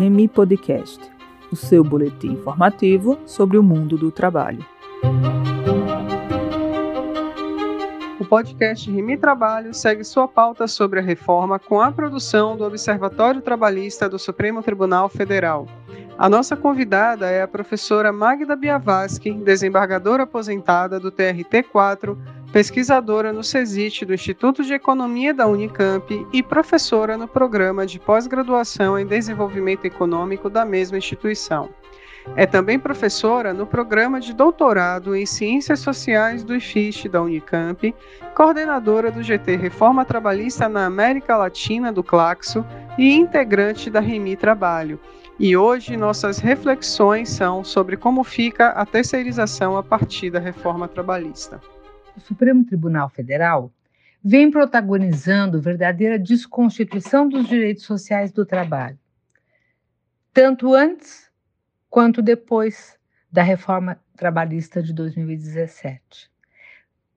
Remi Podcast, o seu boletim informativo sobre o mundo do trabalho. O podcast Remi Trabalho segue sua pauta sobre a reforma com a produção do Observatório Trabalhista do Supremo Tribunal Federal. A nossa convidada é a professora Magda Biavaski, desembargadora aposentada do TRT4, pesquisadora no CESIT do Instituto de Economia da Unicamp e professora no programa de pós-graduação em desenvolvimento econômico da mesma instituição. É também professora no programa de doutorado em Ciências Sociais do IFIST da Unicamp, coordenadora do GT Reforma Trabalhista na América Latina do Claxo e integrante da Remi Trabalho e hoje nossas reflexões são sobre como fica a terceirização a partir da reforma trabalhista. O Supremo Tribunal Federal vem protagonizando verdadeira desconstituição dos direitos sociais do trabalho, tanto antes quanto depois da reforma trabalhista de 2017,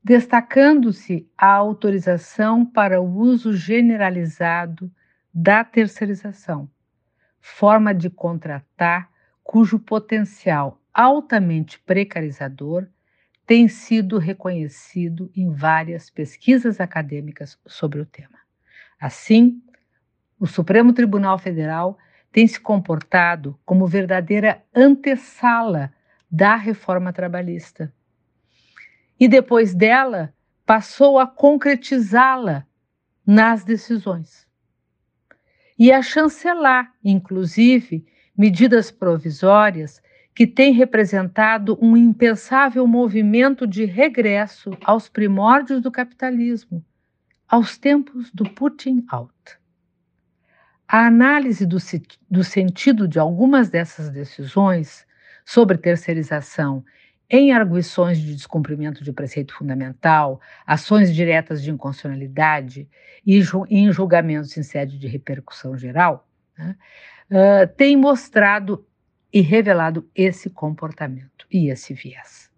destacando-se a autorização para o uso generalizado da terceirização forma de contratar cujo potencial altamente precarizador tem sido reconhecido em várias pesquisas acadêmicas sobre o tema. Assim, o Supremo Tribunal Federal tem se comportado como verdadeira antessala da reforma trabalhista. E depois dela, passou a concretizá-la nas decisões e a chancelar, inclusive, medidas provisórias que têm representado um impensável movimento de regresso aos primórdios do capitalismo, aos tempos do Putin out. A análise do, do sentido de algumas dessas decisões sobre terceirização em arguições de descumprimento de preceito fundamental, ações diretas de inconstitucionalidade e em julgamentos em sede de repercussão geral, né, uh, tem mostrado e revelado esse comportamento e esse viés.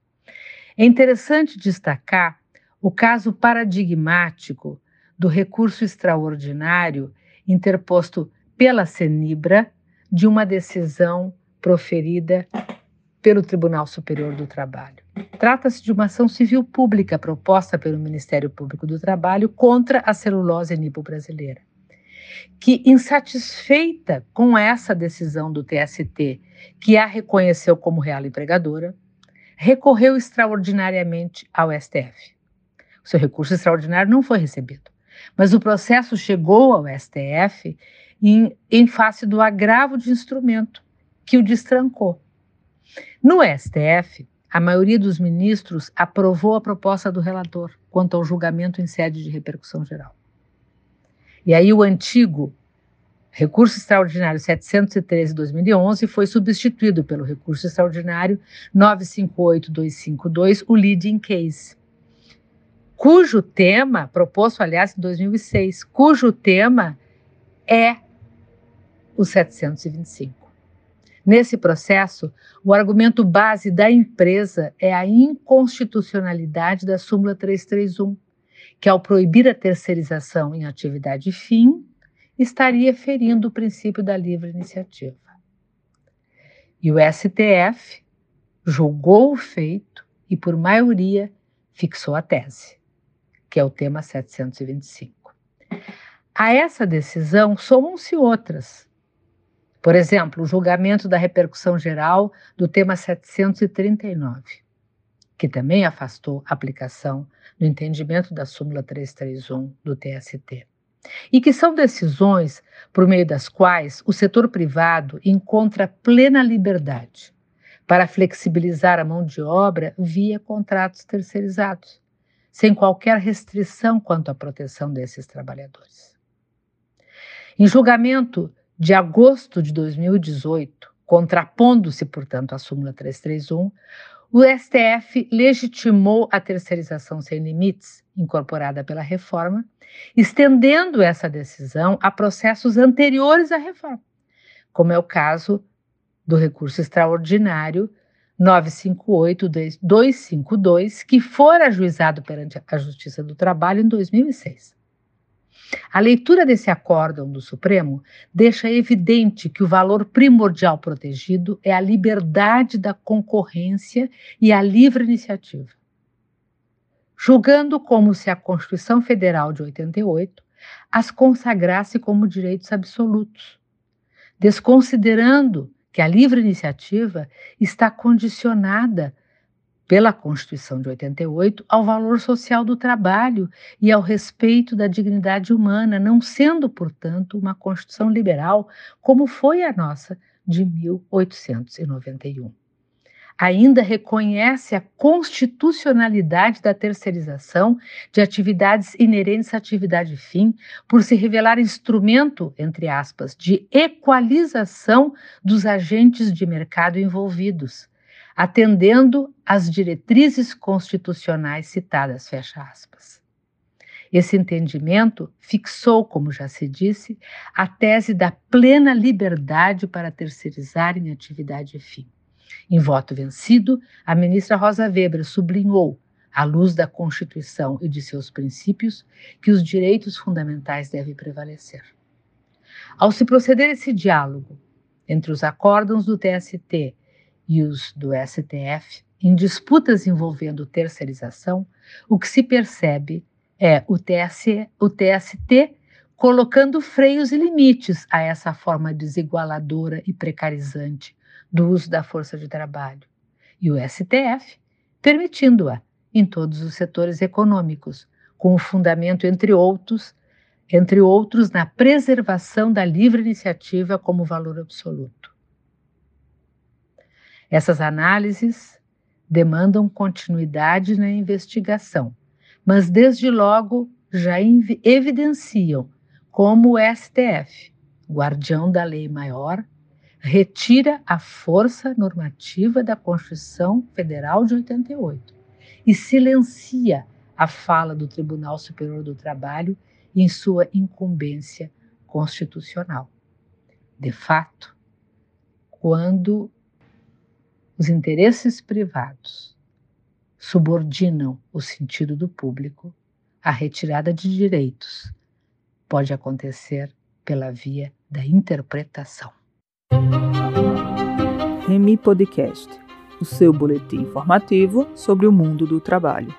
É interessante destacar o caso paradigmático do recurso extraordinário interposto pela Senibra de uma decisão proferida pelo Tribunal Superior do Trabalho. Trata-se de uma ação civil pública proposta pelo Ministério Público do Trabalho contra a celulose nipo brasileira, que, insatisfeita com essa decisão do TST, que a reconheceu como real empregadora, recorreu extraordinariamente ao STF. O seu recurso extraordinário não foi recebido, mas o processo chegou ao STF em, em face do agravo de instrumento que o destrancou no STF, a maioria dos ministros aprovou a proposta do relator quanto ao julgamento em sede de repercussão geral. E aí o antigo recurso extraordinário 713/2011 foi substituído pelo recurso extraordinário 958252, o leading case, cujo tema proposto aliás em 2006, cujo tema é o 725. Nesse processo, o argumento base da empresa é a inconstitucionalidade da súmula 331, que ao proibir a terceirização em atividade fim, estaria ferindo o princípio da livre iniciativa. E o STF julgou o feito e, por maioria, fixou a tese, que é o tema 725. A essa decisão somam-se outras, por exemplo, o julgamento da repercussão geral do tema 739, que também afastou a aplicação do entendimento da súmula 331 do TST. E que são decisões por meio das quais o setor privado encontra plena liberdade para flexibilizar a mão de obra via contratos terceirizados, sem qualquer restrição quanto à proteção desses trabalhadores. Em julgamento de agosto de 2018, contrapondo-se, portanto, à súmula 331, o STF legitimou a terceirização sem limites, incorporada pela reforma, estendendo essa decisão a processos anteriores à reforma, como é o caso do recurso extraordinário 958-252, que foi ajuizado perante a Justiça do Trabalho em 2006. A leitura desse acórdão do Supremo deixa evidente que o valor primordial protegido é a liberdade da concorrência e a livre iniciativa. Julgando como se a Constituição Federal de 88 as consagrasse como direitos absolutos, desconsiderando que a livre iniciativa está condicionada pela Constituição de 88 ao valor social do trabalho e ao respeito da dignidade humana, não sendo, portanto, uma Constituição liberal como foi a nossa de 1891. Ainda reconhece a constitucionalidade da terceirização de atividades inerentes à atividade fim, por se revelar instrumento, entre aspas, de equalização dos agentes de mercado envolvidos atendendo às diretrizes constitucionais citadas, fecha aspas. Esse entendimento fixou, como já se disse, a tese da plena liberdade para terceirizar em atividade fim. Em voto vencido, a ministra Rosa Weber sublinhou, à luz da Constituição e de seus princípios, que os direitos fundamentais devem prevalecer. Ao se proceder esse diálogo entre os acórdãos do TST e os do STF, em disputas envolvendo terceirização, o que se percebe é o, TSE, o TST colocando freios e limites a essa forma desigualadora e precarizante do uso da força de trabalho, e o STF permitindo-a em todos os setores econômicos, com o fundamento, entre outros, entre outros, na preservação da livre iniciativa como valor absoluto. Essas análises demandam continuidade na investigação, mas desde logo já evidenciam como o STF, guardião da lei maior, retira a força normativa da Constituição Federal de 88 e silencia a fala do Tribunal Superior do Trabalho em sua incumbência constitucional. De fato, quando os interesses privados subordinam o sentido do público, a retirada de direitos pode acontecer pela via da interpretação. Remi Podcast, o seu boletim informativo sobre o mundo do trabalho.